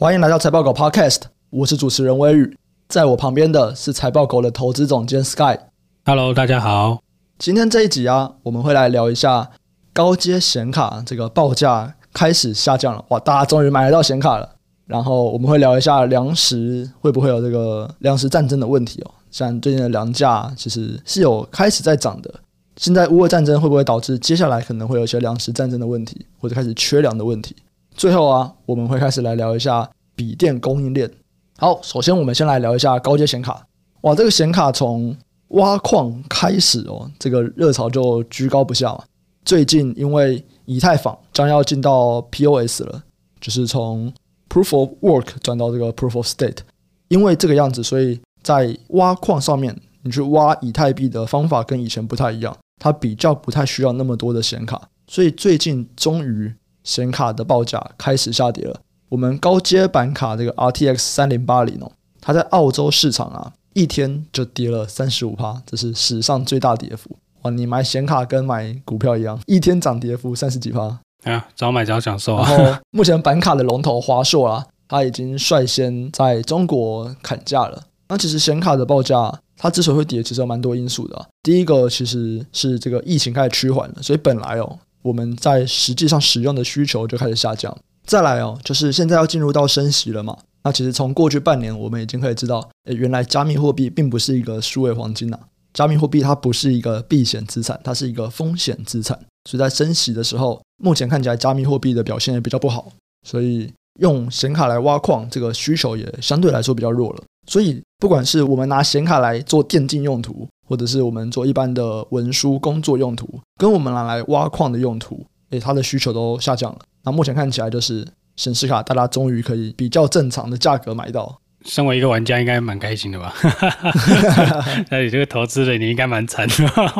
欢迎来到财报狗 Podcast，我是主持人威宇，在我旁边的是财报狗的投资总监 Sky。Hello，大家好。今天这一集啊，我们会来聊一下高阶显卡这个报价开始下降了，哇，大家终于买得到显卡了。然后我们会聊一下粮食会不会有这个粮食战争的问题哦，像最近的粮价其实是有开始在涨的。现在乌俄战争会不会导致接下来可能会有一些粮食战争的问题，或者开始缺粮的问题？最后啊，我们会开始来聊一下笔电供应链。好，首先我们先来聊一下高阶显卡。哇，这个显卡从挖矿开始哦，这个热潮就居高不下。最近因为以太坊将要进到 POS 了，就是从 Proof of Work 转到这个 Proof of State，因为这个样子，所以在挖矿上面，你去挖以太币的方法跟以前不太一样。它比较不太需要那么多的显卡，所以最近终于显卡的报价开始下跌了。我们高阶板卡这个 RTX 三零八零哦，它在澳洲市场啊一天就跌了三十五趴，这是史上最大跌幅。哇，你买显卡跟买股票一样，一天涨跌幅三十几趴。啊，早买早享受啊。然后目前板卡的龙头华硕啊，它已经率先在中国砍价了。那其实显卡的报价。它之所以会跌，其实有蛮多因素的啊。第一个其实是这个疫情开始趋缓了，所以本来哦，我们在实际上使用的需求就开始下降。再来哦，就是现在要进入到升息了嘛。那其实从过去半年，我们已经可以知道，诶，原来加密货币并不是一个数位黄金呐。加密货币它不是一个避险资产，它是一个风险资产。所以在升息的时候，目前看起来加密货币的表现也比较不好，所以用显卡来挖矿，这个需求也相对来说比较弱了。所以，不管是我们拿显卡来做电竞用途，或者是我们做一般的文书工作用途，跟我们拿来挖矿的用途，诶，它的需求都下降了。那目前看起来，就是显示卡大家终于可以比较正常的价格买到。身为一个玩家，应该蛮开心的吧？那你这个投资人，你应该蛮惨的。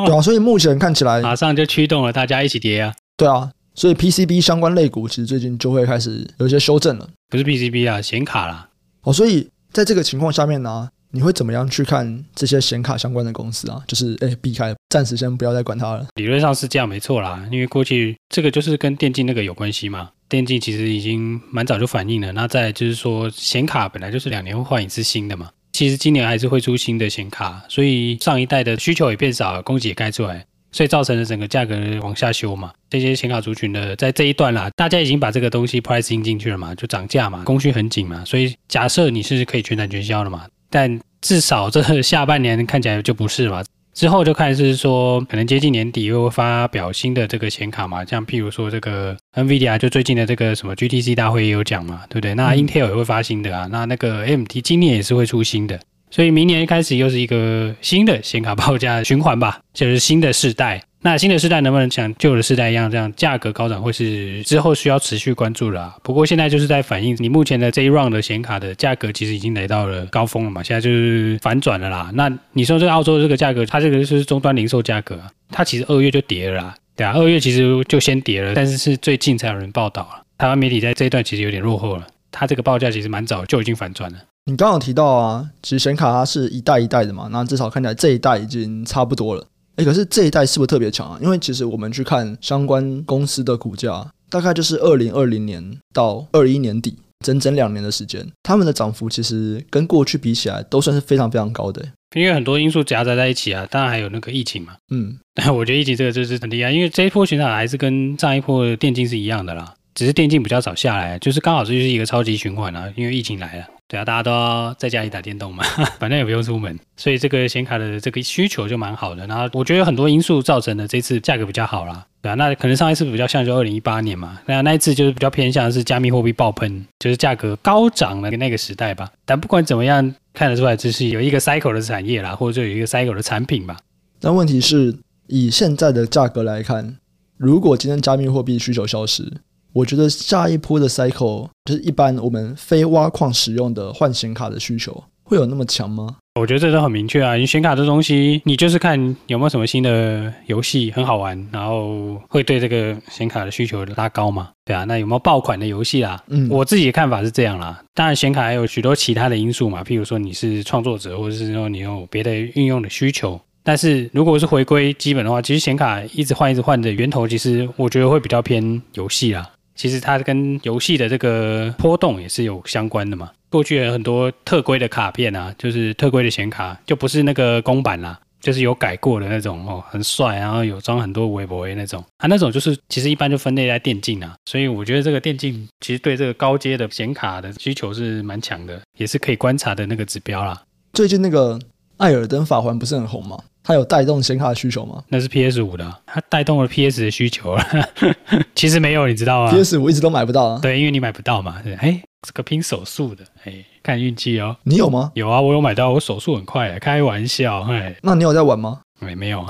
对啊，所以目前看起来，马上就驱动了大家一起跌啊。对啊，所以 PCB 相关类股其实最近就会开始有一些修正了。不是 PCB 啊，显卡啦。哦，所以。在这个情况下面呢，你会怎么样去看这些显卡相关的公司啊？就是诶，避开，暂时先不要再管它了。理论上是这样，没错啦。因为过去这个就是跟电竞那个有关系嘛。电竞其实已经蛮早就反映了。那再就是说，显卡本来就是两年会换一次新的嘛。其实今年还是会出新的显卡，所以上一代的需求也变少了，供给也开出来。所以造成了整个价格往下修嘛，这些显卡族群的在这一段啦，大家已经把这个东西 pricing 进去了嘛，就涨价嘛，供需很紧嘛，所以假设你是可以全产全销的嘛，但至少这下半年看起来就不是嘛，之后就看是说可能接近年底又会发表新的这个显卡嘛，像譬如说这个 NVIDIA 就最近的这个什么 GTC 大会也有讲嘛，对不对？那 Intel 也会发新的啊，那那个 AMD 今年也是会出新的。所以明年开始又是一个新的显卡报价循环吧，就是新的世代。那新的世代能不能像旧的世代一样这样价格高涨，会是之后需要持续关注的啊。不过现在就是在反映你目前的这一 round 的显卡的价格其实已经来到了高峰了嘛，现在就是反转了啦。那你说这个澳洲的这个价格，它这个就是终端零售价格，它其实二月就跌了啦，对啊，二月其实就先跌了，但是是最近才有人报道了。台湾媒体在这一段其实有点落后了，它这个报价其实蛮早就已经反转了。你刚刚有提到啊，其实显卡它是一代一代的嘛，那至少看起来这一代已经差不多了。哎，可是这一代是不是特别强啊？因为其实我们去看相关公司的股价，大概就是二零二零年到二一年底，整整两年的时间，他们的涨幅其实跟过去比起来都算是非常非常高的。因为很多因素夹杂在一起啊，当然还有那个疫情嘛。嗯，但 我觉得疫情这个就是很厉害，因为这一波显卡还是跟上一波电竞是一样的啦，只是电竞比较早下来，就是刚好这就是一个超级循环啊，因为疫情来了。对啊，大家都要在家里打电动嘛，反正也不用出门，所以这个显卡的这个需求就蛮好的。然后我觉得很多因素造成的这次价格比较好啦。对啊，那可能上一次比较像就二零一八年嘛，那那一次就是比较偏向是加密货币爆喷，就是价格高涨的那个时代吧。但不管怎么样，看得出来这是有一个 cycle 的产业啦，或者说有一个 cycle 的产品吧。但问题是，以现在的价格来看，如果今天加密货币需求消失，我觉得下一波的 cycle 就是一般我们非挖矿使用的换显卡的需求会有那么强吗？我觉得这都很明确啊，你显卡这东西，你就是看有没有什么新的游戏很好玩，然后会对这个显卡的需求拉高嘛？对啊，那有没有爆款的游戏啦？嗯，我自己的看法是这样啦。当然显卡还有许多其他的因素嘛，譬如说你是创作者，或者是说你有别的运用的需求。但是如果是回归基本的话，其实显卡一直换一直换的源头，其实我觉得会比较偏游戏啦。其实它跟游戏的这个波动也是有相关的嘛。过去有很多特规的卡片啊，就是特规的显卡，就不是那个公版啦。就是有改过的那种哦，很帅，然后有装很多微博的那种啊，那种就是其实一般就分类在电竞啊，所以我觉得这个电竞其实对这个高阶的显卡的需求是蛮强的，也是可以观察的那个指标啦。最近那个艾尔登法环不是很红吗？它有带动显卡的需求吗？那是 PS 五的，它带动了 PS 的需求了。其实没有，你知道吗？PS 五一直都买不到啊。对，因为你买不到嘛。对，哎，这个拼手速的，哎。看运气哦，你有吗？有啊，我有买到，我手速很快，开玩笑，哎。那你有在玩吗？没没有，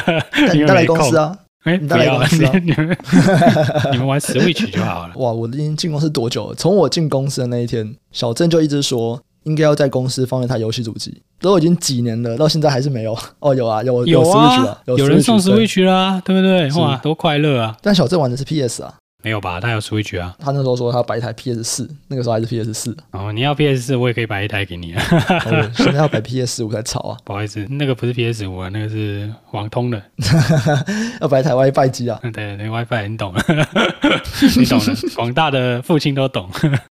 你带来公司啊？哎，你带来公司啊？你们你们玩 Switch 就好了。哇，我已经进公司多久了？从我进公司的那一天，小郑就一直说应该要在公司放一台游戏主机，都已经几年了，到现在还是没有。哦，有啊，有有 Switch 了，有人送 Switch 啦，对不对？哇，多快乐啊！但小郑玩的是 PS 啊。没有吧？他有 Switch 啊。他那时候说他要摆一台 PS 四，那个时候还是 PS 四。哦，你要 PS 四，我也可以摆一台给你啊。哦、现在要摆 PS 五才吵啊！不好意思，那个不是 PS 五啊，那个是网通的。要摆一台 WiFi 机啊？对，那 WiFi 你懂了，你懂的，广大的父亲都懂。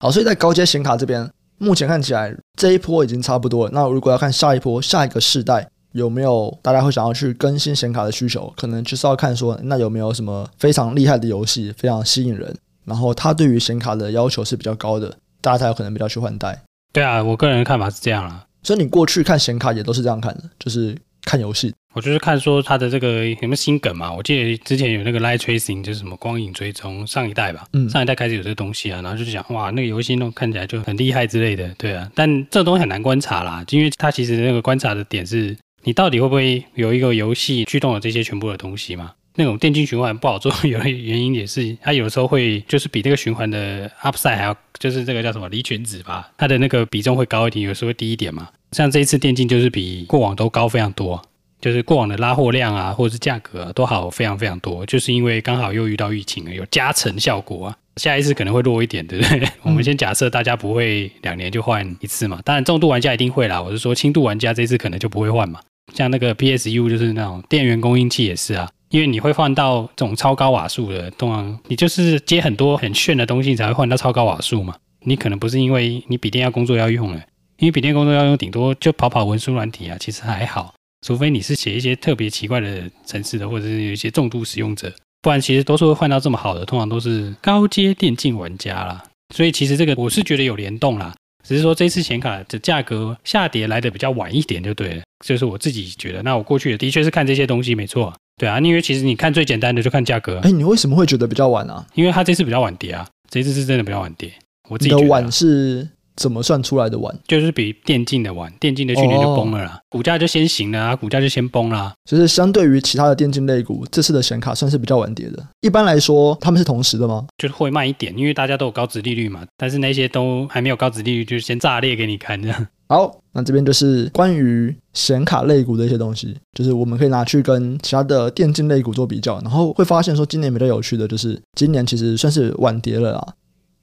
好，所以在高阶显卡这边，目前看起来这一波已经差不多了。那如果要看下一波，下一个世代。有没有大家会想要去更新显卡的需求？可能就是要看说，那有没有什么非常厉害的游戏，非常吸引人，然后它对于显卡的要求是比较高的，大家才有可能比较去换代。对啊，我个人的看法是这样啦。所以你过去看显卡也都是这样看的，就是看游戏。我就是看说它的这个有没有新梗嘛？我记得之前有那个 Light Tracing，就是什么光影追踪，上一代吧，嗯，上一代开始有这个东西啊，然后就是讲哇，那个游戏弄看起来就很厉害之类的，对啊。但这东西很难观察啦，因为它其实那个观察的点是。你到底会不会有一个游戏驱动了这些全部的东西嘛？那种电竞循环不好做，有的原因也是它有的时候会就是比这个循环的 upside 还要，就是这个叫什么离群值吧，它的那个比重会高一点，有时候会低一点嘛。像这一次电竞就是比过往都高非常多，就是过往的拉货量啊，或者是价格啊，都好非常非常多，就是因为刚好又遇到疫情了，有加成效果啊。下一次可能会弱一点，对不对？我们先假设大家不会两年就换一次嘛，当然重度玩家一定会啦。我是说轻度玩家这次可能就不会换嘛。像那个 PSU 就是那种电源供应器也是啊，因为你会换到这种超高瓦数的，通常你就是接很多很炫的东西才会换到超高瓦数嘛。你可能不是因为你笔电要工作要用了，因为笔电工作要用，顶多就跑跑文书软体啊，其实还好。除非你是写一些特别奇怪的程式的，或者是有一些重度使用者，不然其实多数会换到这么好的，通常都是高阶电竞玩家啦。所以其实这个我是觉得有联动啦。只是说这次显卡的价格下跌来的比较晚一点就对了，就是我自己觉得。那我过去的的确是看这些东西没错，对啊，因为其实你看最简单的就看价格。哎，你为什么会觉得比较晚啊？因为它这次比较晚跌啊，这次是真的比较晚跌。我自己的晚是。怎么算出来的晚？就是比电竞的晚，电竞的去年就崩了啦，股价就先行了啊，股价就先崩啦。就是相对于其他的电竞类股，这次的显卡算是比较晚跌的。一般来说，他们是同时的吗？就是会慢一点，因为大家都有高值利率嘛。但是那些都还没有高值利率，就先炸裂给你看这样。好，那这边就是关于显卡类股的一些东西，就是我们可以拿去跟其他的电竞类股做比较，然后会发现说，今年比较有趣的就是今年其实算是晚跌了啊。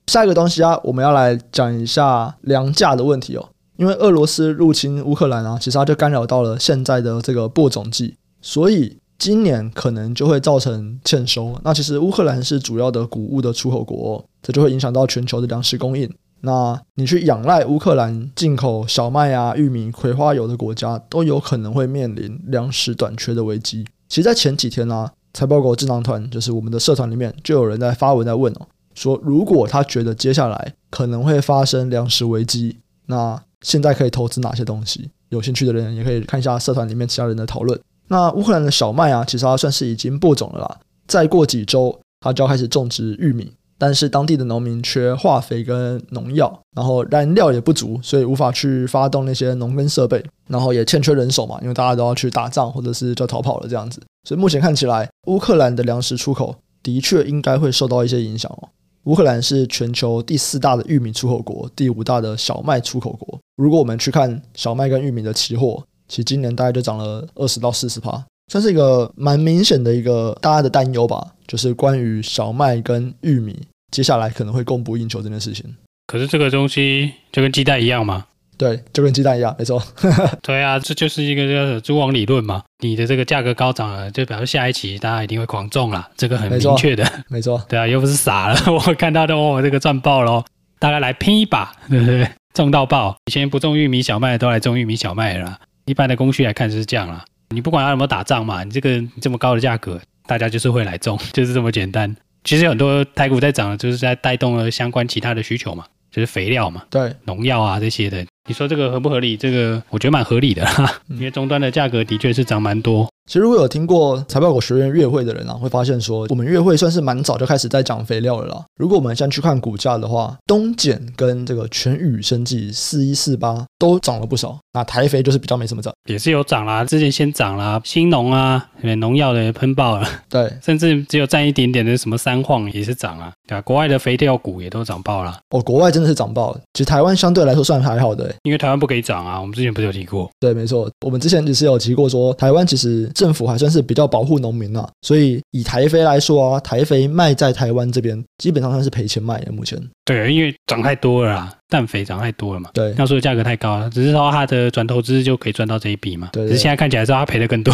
下一个东西啊，我们要来讲一下粮价的问题哦。因为俄罗斯入侵乌克兰啊，其实它就干扰到了现在的这个播种季，所以今年可能就会造成欠收。那其实乌克兰是主要的谷物的出口国哦，这就会影响到全球的粮食供应。那你去仰赖乌克兰进口小麦啊、玉米、葵花油的国家，都有可能会面临粮食短缺的危机。其实，在前几天呢、啊，财报狗智囊团就是我们的社团里面，就有人在发文在问哦。说，如果他觉得接下来可能会发生粮食危机，那现在可以投资哪些东西？有兴趣的人也可以看一下社团里面其他人的讨论。那乌克兰的小麦啊，其实它算是已经播种了啦，再过几周它就要开始种植玉米，但是当地的农民缺化肥跟农药，然后燃料也不足，所以无法去发动那些农耕设备，然后也欠缺人手嘛，因为大家都要去打仗或者是就逃跑了这样子，所以目前看起来乌克兰的粮食出口的确应该会受到一些影响哦。乌克兰是全球第四大的玉米出口国，第五大的小麦出口国。如果我们去看小麦跟玉米的期货，其实今年大概就涨了二十到四十趴，算是一个蛮明显的一个大家的担忧吧。就是关于小麦跟玉米接下来可能会供不应求这件事情。可是这个东西就跟鸡蛋一样吗？对，就跟鸡蛋一样，没错。对啊，这就是一个叫蛛网理论嘛。你的这个价格高涨了，就表示下一期大家一定会狂中了，这个很明确的。没错。对啊，又不是傻了，我看到的哦，这个赚爆了，大家来拼一把，对不对？中到爆！以前不种玉米小麦都来种玉米小麦了啦。一般的供需来看就是这样了。你不管它有没有打仗嘛，你这个这么高的价格，大家就是会来种，就是这么简单。其实有很多台股在涨，就是在带动了相关其他的需求嘛，就是肥料嘛，对，农药啊这些的。你说这个合不合理？这个我觉得蛮合理的啦，因为终端的价格的确是涨蛮多。其实如果有听过财报狗学院月会的人啊，会发现说我们月会算是蛮早就开始在讲肥料了啦。如果我们先去看股价的话，东碱跟这个全宇生技四一四八都涨了不少，那台肥就是比较没什么涨，也是有涨啦，之前先涨啦，新农啊，农药的喷爆了，对，甚至只有占一点点的什么三晃也是涨啊，对吧？国外的肥料股也都涨爆了，哦，国外真的是涨爆了，其实台湾相对来说算还好的，因为台湾不可以涨啊，我们之前不是有提过？对，没错，我们之前只是有提过说台湾其实。政府还算是比较保护农民呐、啊，所以以台肥来说啊，台肥卖在台湾这边基本上算是赔钱卖的。目前对，因为涨太多了啦，氮肥涨太多了嘛，对，那时候价格太高了，只是说它的转投资就可以赚到这一笔嘛，对，对，只是现在看起来是它赔的更多，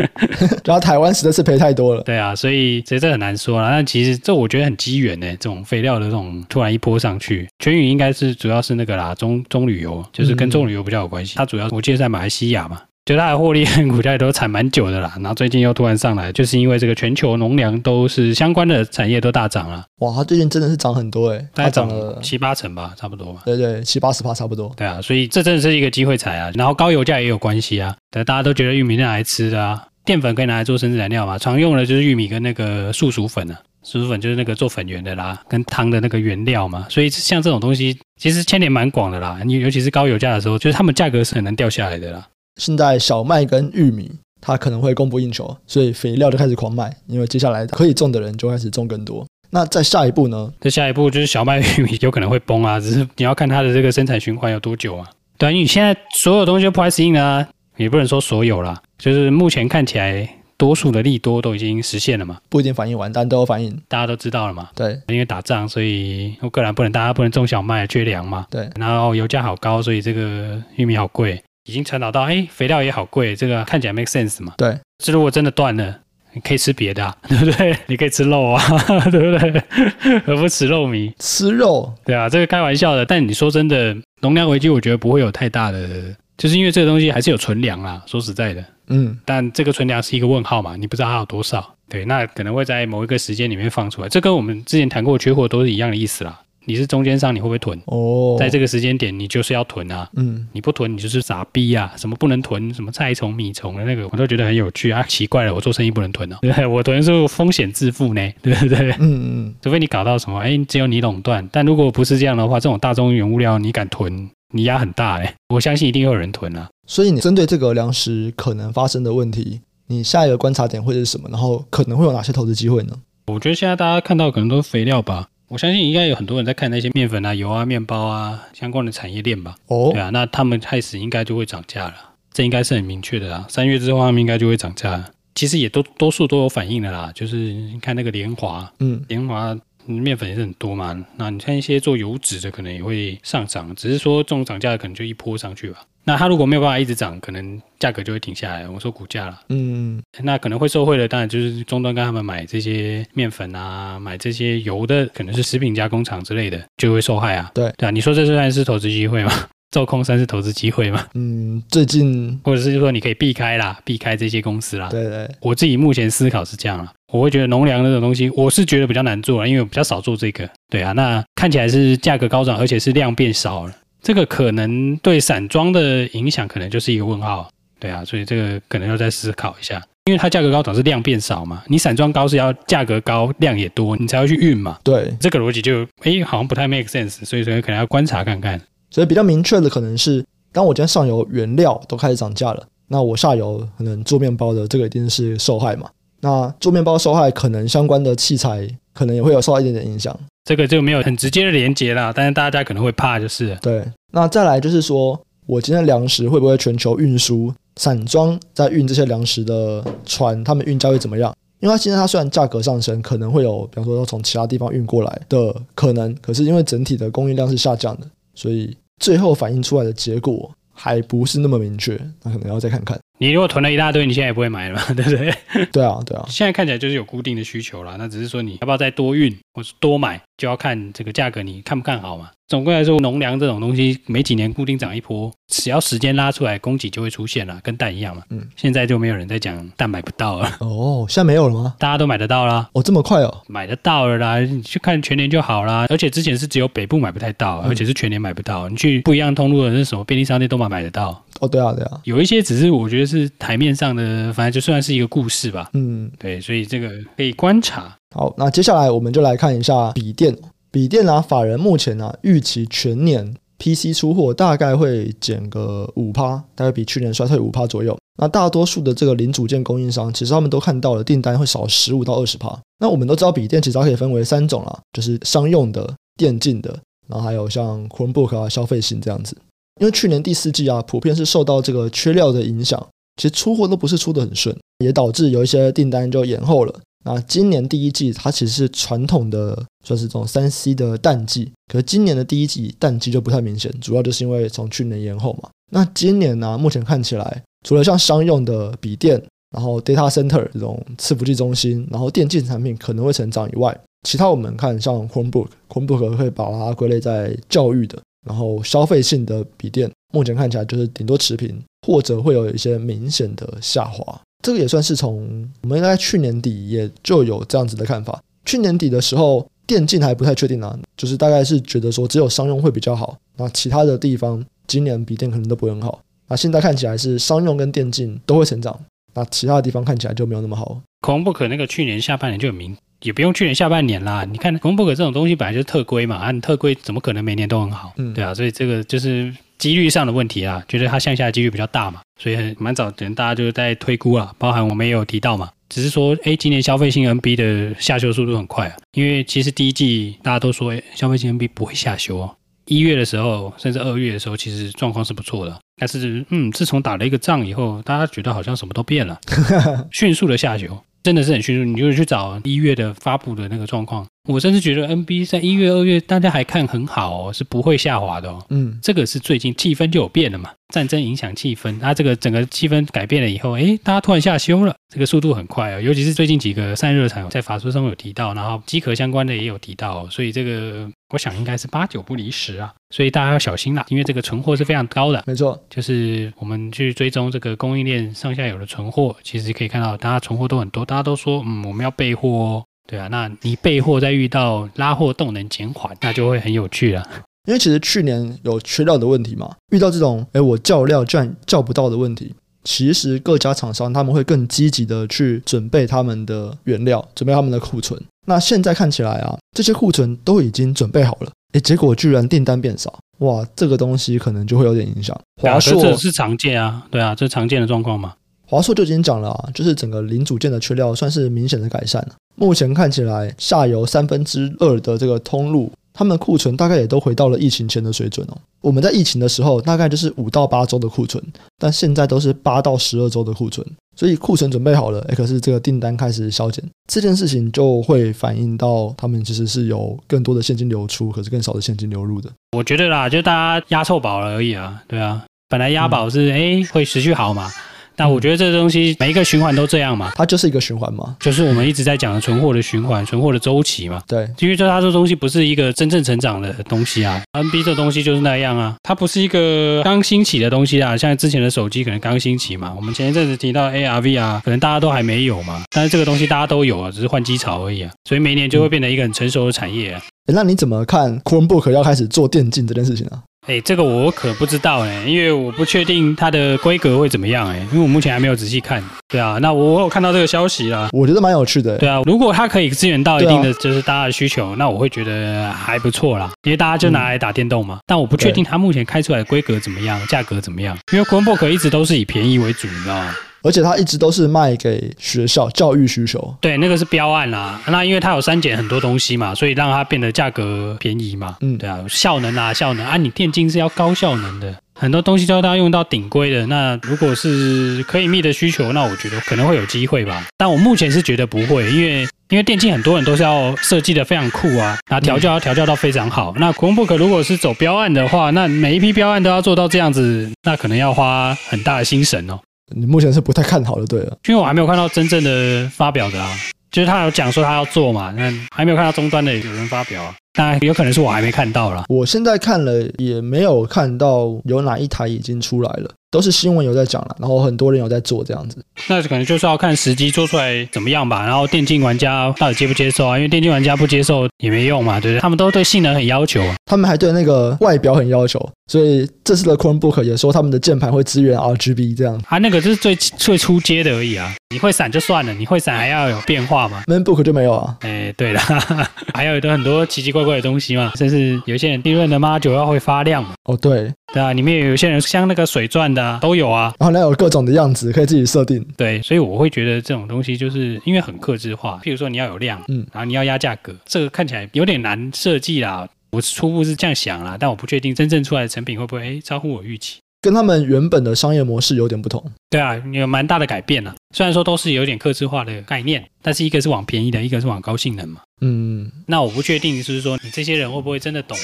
然后台湾实在是赔太多了，对啊，所以其实这很难说啦。但其实这我觉得很机缘呢，这种肥料的这种突然一波上去，全宇应该是主要是那个啦，中中旅游就是跟中旅游比较有关系，嗯、它主要我记得在马来西亚嘛。就它的获利股价也都踩蛮久的啦，然后最近又突然上来，就是因为这个全球农粮都是相关的产业都大涨了。哇，它最近真的是涨很多诶，大概涨了七八成吧，差不多吧。对对，七八十趴差不多。对啊，所以这真的是一个机会财啊。然后高油价也有关系啊，对，大家都觉得玉米拿来吃的啊，淀粉可以拿来做生质燃料嘛，常用的就是玉米跟那个树薯粉啊，树薯粉就是那个做粉圆的啦，跟汤的那个原料嘛。所以像这种东西，其实牵连蛮广的啦。你尤其是高油价的时候，就是它们价格是很难掉下来的啦。现在小麦跟玉米，它可能会供不应求，所以肥料就开始狂卖，因为接下来可以种的人就开始种更多。那在下一步呢？再下一步就是小麦、玉米有可能会崩啊，只是你要看它的这个生产循环有多久啊。对啊，因为你现在所有东西都 price in 啊，也不能说所有啦，就是目前看起来多数的利多都已经实现了嘛，不一定反应完，但都有反应，大家都知道了嘛。对，因为打仗，所以乌克兰不能，大家不能种小麦，缺粮嘛。对，然后油价好高，所以这个玉米好贵。已经传导到，哎，肥料也好贵，这个看起来 make sense 嘛？对，这如果真的断了，你可以吃别的啊，对不对？你可以吃肉啊，对不对？何不吃肉糜，吃肉，对啊，这个开玩笑的。但你说真的，农粮危机，我觉得不会有太大的，就是因为这个东西还是有存粮啊。说实在的，嗯，但这个存粮是一个问号嘛，你不知道它有多少。对，那可能会在某一个时间里面放出来，这跟我们之前谈过缺货都是一样的意思啦。你是中间商，你会不会囤？哦，在这个时间点，你就是要囤啊。嗯，你不囤，你就是傻逼啊！什么不能囤？什么菜虫、米虫的那个，我都觉得很有趣啊。奇怪了，我做生意不能囤哦。对，我囤是风险自负呢，对不对？嗯嗯。除非你搞到什么，哎，只有你垄断。但如果不是这样的话，这种大宗原物料你敢囤，你压很大哎。我相信一定会有人囤啊。所以你针对这个粮食可能发生的问题，你下一个观察点会是什么？然后可能会有哪些投资机会呢？我觉得现在大家看到可能都是肥料吧。我相信应该有很多人在看那些面粉啊、油啊、面包啊相关的产业链吧。哦，对啊，那他们开始应该就会涨价了，这应该是很明确的啊。三月之后他们应该就会涨价，其实也都多数都有反应的啦。就是你看那个联华，嗯，联华面粉也是很多嘛。那你看一些做油脂的可能也会上涨，只是说这种涨价可能就一波上去吧。那它如果没有办法一直涨，可能价格就会停下来。我说股价了，嗯，那可能会受惠的，当然就是终端跟他们买这些面粉啊，买这些油的，可能是食品加工厂之类的，就会受害啊。对对啊，你说这算是投资机会吗？做空算是投资机会吗？嗯，最近或者是说你可以避开啦，避开这些公司啦。对对，我自己目前思考是这样啦，我会觉得农粮这种东西，我是觉得比较难做了，因为我比较少做这个。对啊，那看起来是价格高涨，而且是量变少了。这个可能对散装的影响可能就是一个问号，对啊，所以这个可能要再思考一下，因为它价格高导致量变少嘛，你散装高是要价格高量也多，你才要去运嘛，对，这个逻辑就诶好像不太 make sense，所以说可能要观察看看。所以比较明确的可能是，当我今天上游原料都开始涨价了，那我下游可能做面包的这个一定是受害嘛，那做面包受害，可能相关的器材可能也会有受到一点点影响。这个就没有很直接的连接啦，但是大家可能会怕，就是对。那再来就是说，我今天粮食会不会全球运输？散装在运这些粮食的船，他们运价会怎么样？因为它今天它虽然价格上升，可能会有，比方说要从其他地方运过来的可能，可是因为整体的供应量是下降的，所以最后反映出来的结果还不是那么明确，那可能要再看看。你如果囤了一大堆，你现在也不会买了嘛，对不对？对啊，对啊。现在看起来就是有固定的需求啦，那只是说你要不要再多运或是多买，就要看这个价格你看不看好嘛。总归来说，农粮这种东西没几年固定涨一波，只要时间拉出来，供给就会出现了，跟蛋一样嘛。嗯，现在就没有人在讲蛋买不到了。哦，现在没有了吗？大家都买得到啦。哦，这么快哦？买得到了啦，你去看全年就好啦。而且之前是只有北部买不太到，而且是全年买不到。你去不一样通路的那什么便利商店都买买得到。哦，对啊，对啊。有一些只是我觉得是台面上的，反正就算是一个故事吧。嗯，对，所以这个可以观察。好，那接下来我们就来看一下笔电。笔电啊，法人目前啊预期全年 PC 出货大概会减个五趴，大概比去年衰退五趴左右。那大多数的这个零组件供应商，其实他们都看到了订单会少十五到二十趴。那我们都知道笔电其实它可以分为三种啦，就是商用的、电竞的，然后还有像 Chromebook 啊消费型这样子。因为去年第四季啊，普遍是受到这个缺料的影响，其实出货都不是出得很顺，也导致有一些订单就延后了。那今年第一季它其实是传统的，算是这种三 C 的淡季，可是今年的第一季淡季就不太明显，主要就是因为从去年延后嘛。那今年呢，目前看起来，除了像商用的笔电，然后 data center 这种伺服器中心，然后电竞产品可能会成长以外，其他我们看像 Chromebook，Chromebook 会把它归类在教育的，然后消费性的笔电，目前看起来就是顶多持平，或者会有一些明显的下滑。这个也算是从我们应该去年底也就有这样子的看法。去年底的时候，电竞还不太确定啊，就是大概是觉得说只有商用会比较好，那其他的地方今年笔电可能都不会很好。那现在看起来是商用跟电竞都会成长，那其他的地方看起来就没有那么好。可不可那个去年下半年就有名，也不用去年下半年啦。你看 Chromebook 这种东西本来就是特规嘛，按特规怎么可能每年都很好？嗯，对啊，所以这个就是。几率上的问题啊，觉得它向下的几率比较大嘛，所以蛮早可能大家就是在推估啊，包含我们也有提到嘛，只是说，哎，今年消费性 NB 的下修速度很快啊，因为其实第一季大家都说，哎，消费性 NB 不会下修哦，一月的时候甚至二月的时候，其实状况是不错的，但是嗯，自从打了一个仗以后，大家觉得好像什么都变了，迅速的下修。真的是很迅速，你就去找一月的发布的那个状况，我甚至觉得 NB 在一月、二月大家还看很好哦，是不会下滑的哦。嗯，这个是最近气氛就有变了嘛。战争影响气氛，它这个整个气氛改变了以后，诶，大家突然下修了，这个速度很快啊！尤其是最近几个散热厂在法说上有提到，然后机壳相关的也有提到，所以这个我想应该是八九不离十啊，所以大家要小心啦，因为这个存货是非常高的。没错，就是我们去追踪这个供应链上下游的存货，其实可以看到大家存货都很多，大家都说嗯我们要备货哦，对啊，那你备货再遇到拉货动能减缓，那就会很有趣了。因为其实去年有缺料的问题嘛，遇到这种哎我叫料居然叫不到的问题，其实各家厂商他们会更积极的去准备他们的原料，准备他们的库存。那现在看起来啊，这些库存都已经准备好了，哎结果居然订单变少，哇，这个东西可能就会有点影响。华硕这是常见啊，对啊，这是常见的状况嘛。华硕就已经讲了啊，就是整个零组件的缺料算是明显的改善了。目前看起来，下游三分之二的这个通路。他们库存大概也都回到了疫情前的水准哦。我们在疫情的时候大概就是五到八周的库存，但现在都是八到十二周的库存，所以库存准备好了，诶，可是这个订单开始消减，这件事情就会反映到他们其实是有更多的现金流出，可是更少的现金流入的。我觉得啦，就大家压错宝了而已啊，对啊，本来押宝是诶、嗯、会持续好嘛。那我觉得这个东西每一个循环都这样嘛，它就是一个循环嘛，就是我们一直在讲的存货的循环、存货的周期嘛。对，因为这它这东西不是一个真正成长的东西啊，NB 这东西就是那样啊，它不是一个刚兴起的东西啊，像之前的手机可能刚兴起嘛，我们前一阵子提到 ARV 啊可能大家都还没有嘛，但是这个东西大家都有啊，只是换机潮而已啊，所以每年就会变成一个很成熟的产业啊。那你怎么看 Chromebook 要开始做电竞这件事情啊？哎，这个我可不知道哎，因为我不确定它的规格会怎么样哎，因为我目前还没有仔细看。对啊，那我有看到这个消息啦，我觉得蛮有趣的。对啊，如果它可以支援到一定的就是大家的需求，那我会觉得还不错啦，因为大家就拿来打电动嘛。但我不确定它目前开出来的规格怎么样，价格怎么样，因为 Chromebook 一直都是以便宜为主，你知道吗？而且它一直都是卖给学校教育需求，对，那个是标案啦。那因为它有删减很多东西嘛，所以让它变得价格便宜嘛。嗯，对啊，效能啊，效能啊，你电竞是要高效能的，很多东西都要用到顶规的。那如果是可以密的需求，那我觉得可能会有机会吧。但我目前是觉得不会，因为因为电竞很多人都是要设计的非常酷啊，那调教要调教到非常好。那 Chromebook 如果是走标案的话，那每一批标案都要做到这样子，那可能要花很大的心神哦。你目前是不太看好的，对了，因为我还没有看到真正的发表的啊。就是他有讲说他要做嘛，那还没有看到终端的有人发表啊。当然有可能是我还没看到啦。我现在看了也没有看到有哪一台已经出来了，都是新闻有在讲了，然后很多人有在做这样子。那可能就是要看实机做出来怎么样吧，然后电竞玩家到底接不接受啊？因为电竞玩家不接受也没用嘛，对不对？他们都对性能很要求，啊他们还对那个外表很要求，所以这次的 Chromebook 也说他们的键盘会支援 RGB 这样。啊，那个就是最最初阶的而已啊，你会闪就算了，你会闪还要有变化嘛？MacBook 就没有啊？哎，对了，还有很多奇奇怪怪的东西嘛。甚至有些人低润的 Module 要会发亮嘛？哦，对，对啊，里面有些人像那个水钻的、啊、都有啊，然后那有各种的样子可以自己设定。对，所以我会觉得这种东西就是因为很克制化，譬如说你要有量，嗯，然后你要压价格，这个看起来有点难设计啦。我初步是这样想啦，但我不确定真正出来的成品会不会诶超乎我预期。跟他们原本的商业模式有点不同，对啊，有蛮大的改变啊。虽然说都是有点克制化的概念，但是一个是往便宜的，一个是往高性能嘛。嗯，那我不确定，就是说你这些人会不会真的懂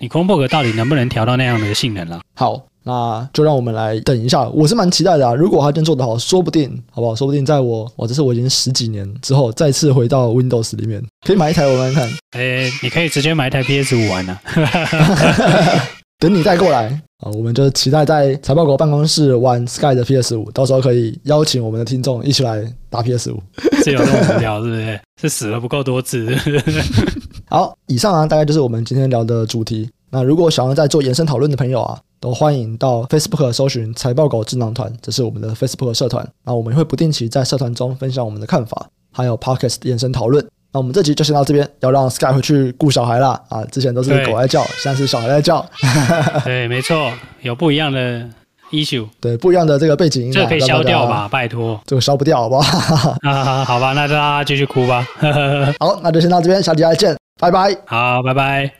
你 Chromebook 到底能不能调到那样的性能了？好，那就让我们来等一下。我是蛮期待的啊，如果他真做得好，说不定，好不好？说不定在我，我这是我已经十几年之后再次回到 Windows 里面，可以买一台我玩看。诶，你可以直接买一台 PS 五玩呢、啊。等你带过来啊！我们就期待在财报狗办公室玩 Sky 的 PS 五，到时候可以邀请我们的听众一起来打 PS 五。是有这么无聊，是不是？是死了不够多次。好，以上啊，大概就是我们今天聊的主题。那如果想要再做延伸讨论的朋友啊，都欢迎到 Facebook 搜寻财报狗智囊团，这是我们的 Facebook 社团。那我们会不定期在社团中分享我们的看法，还有 Podcast 延伸讨论。那我们这集就先到这边，要让 Sky 回去顾小孩啦啊！之前都是狗在叫，现在是小孩在叫。对，没错，有不一样的 issue，对，不一样的这个背景音，这个可以消掉吧？拜托，这个消不掉，好不好？啊，好吧，那大家继续哭吧。好，那就先到这边，下集再见，拜拜。好，拜拜。